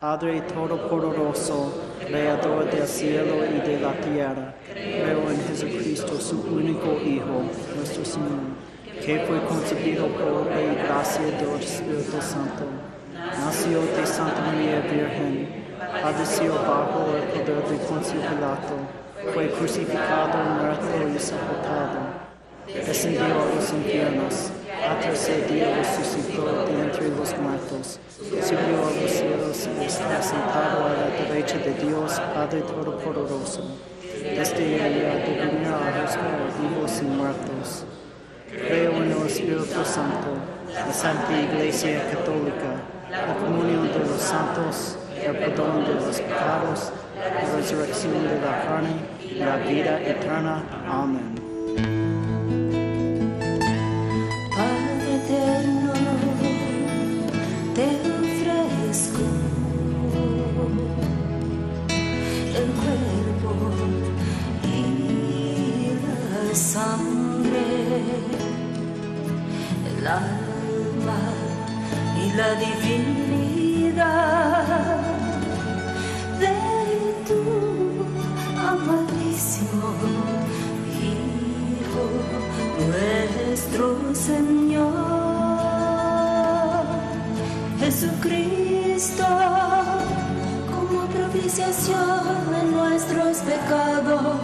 Padre Todopoderoso, Creador del cielo y de la tierra. Creo en Jesucristo, su único Hijo, nuestro Señor, que fue concebido por y gracia del Espíritu Santo. Nació de Santa María Virgen, padeció bajo el poder de Poncio Pilato, fue crucificado, muerto y sepultado. Descendió a los infiernos, a tercer día resucitó de entre los muertos, subió a los cielos y está sentado a la derecha de Dios, Padre Todopoderoso. Desde allá venir a juzgar vivos y muertos. Creo en el Espíritu Santo, la Santa Iglesia Católica, la comunión de los santos, el perdón de los pecados, la resurrección de la carne y la vida eterna. Amén. Nuestro Señor Jesucristo, como propiciación de nuestros pecados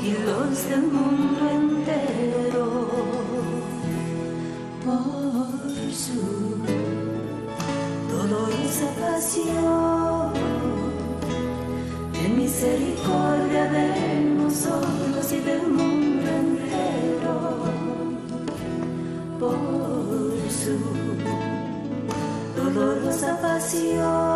y los del mundo entero, por su dolorosa pasión, ten misericordia de nosotros y del mundo entero por su dolorosa pasión.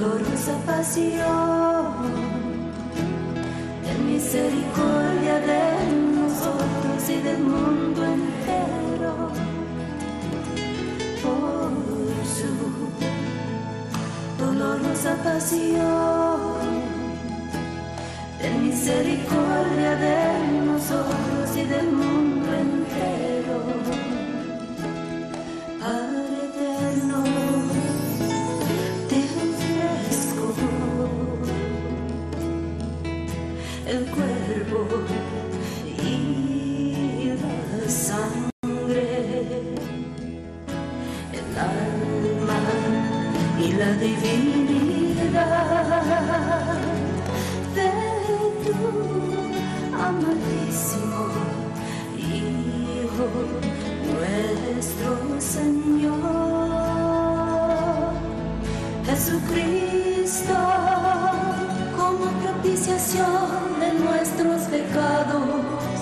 dolorosa pasión. Ten misericordia de nosotros y del mundo entero por su dolorosa pasión. Ten misericordia de nosotros y del mundo divinidad de tu amadísimo Hijo nuestro Señor. Jesucristo como propiciación de nuestros pecados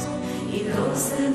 y los del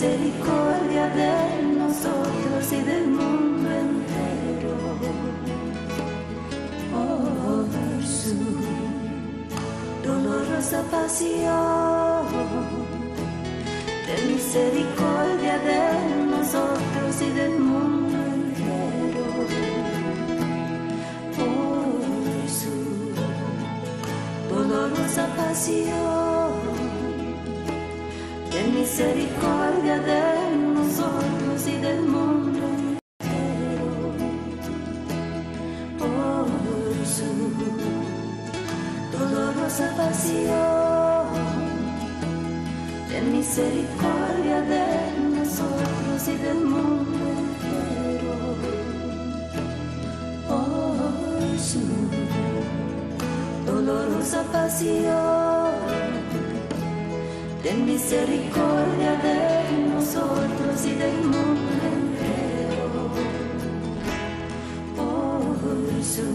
misericordia de nosotros y del mundo entero. Por su dolorosa pasión ten misericordia de nosotros y del mundo entero. Por su dolorosa pasión ten misericordia de nosotros y del mundo entero. Por su dolorosa pasión ten misericordia de nosotros y del mundo entero. Por su dolorosa pasión ten misericordia de nosotros y del mundo entero. Por su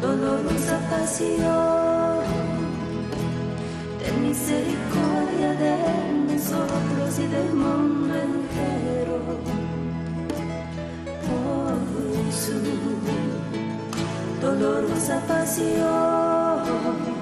dolorosa pasión ten misericordia de nosotros y del mundo entero. Por su dolorosa pasión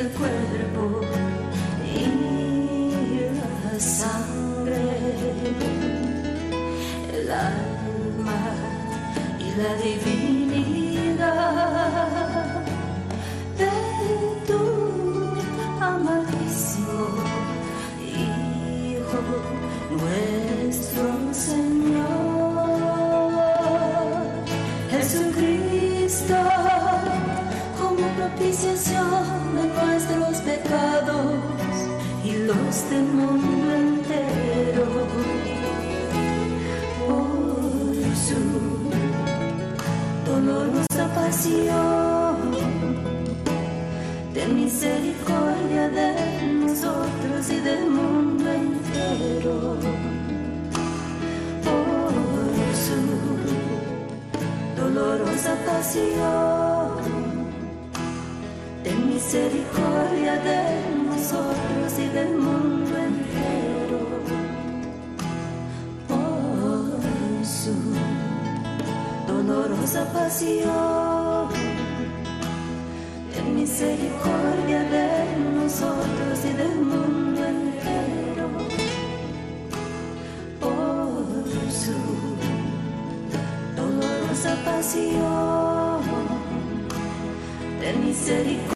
el cuerpo y la sangre, el alma y la divinidad dolorosa pasión, ten misericordia de nosotros y del mundo entero. Por su dolorosa pasión, ten misericordia de nosotros y del mundo entero. Por su dolorosa pasión, misericordia de nosotros y del mundo entero. Por su dolorosa pasión, ten misericordia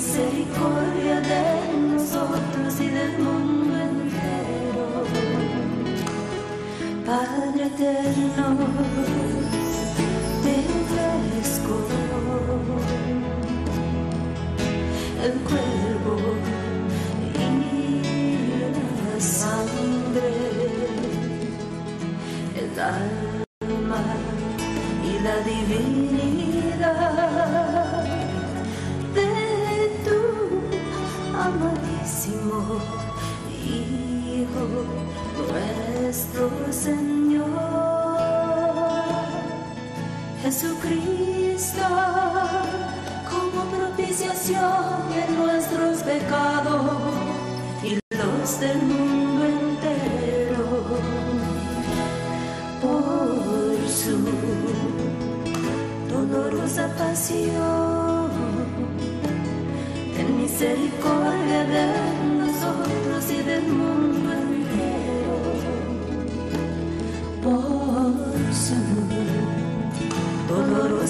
Misericordia de nosotros y del mundo entero. Padre eterno, te ofrezco el cuerpo y la sangre, el Señor Jesucristo como propiciación de nuestros pecados y los del mundo entero por su dolorosa pasión. Ten misericordia de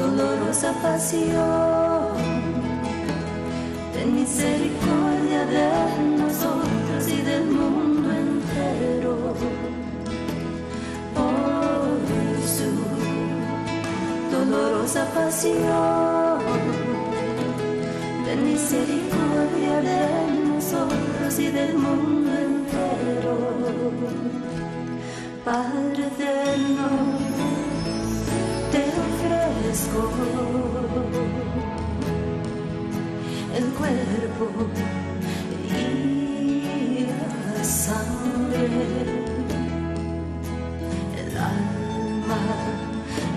dolorosa pasión. Ten misericordia de nosotros y del mundo entero por su dolorosa pasión. Ten misericordia de nosotros y del mundo entero. Padre eterno, el cuerpo y la sangre, el alma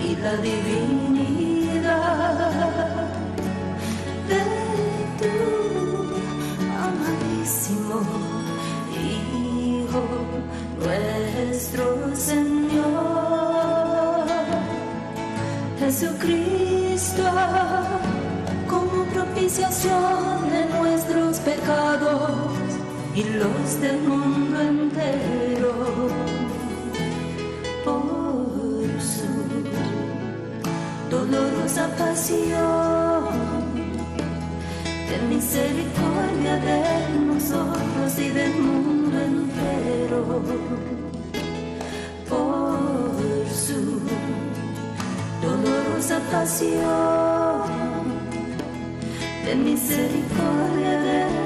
y la divinidad y los del mundo entero. Por su dolorosa pasión, ten misericordia de nosotros y del mundo entero. Por su dolorosa pasión, ten misericordia de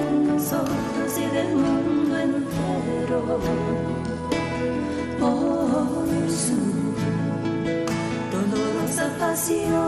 nosotros y del mundo entero. Por su dolorosa pasión,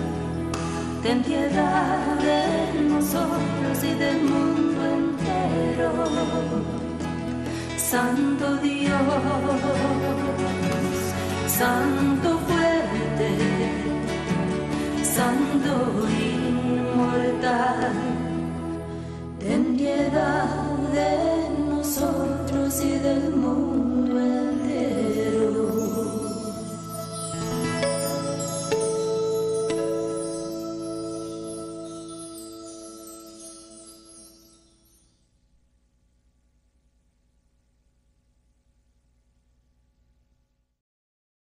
ten piedad de nosotros y del mundo entero, Santo Dios, Santo fuerte, Santo inmortal, ten piedad de nosotros y del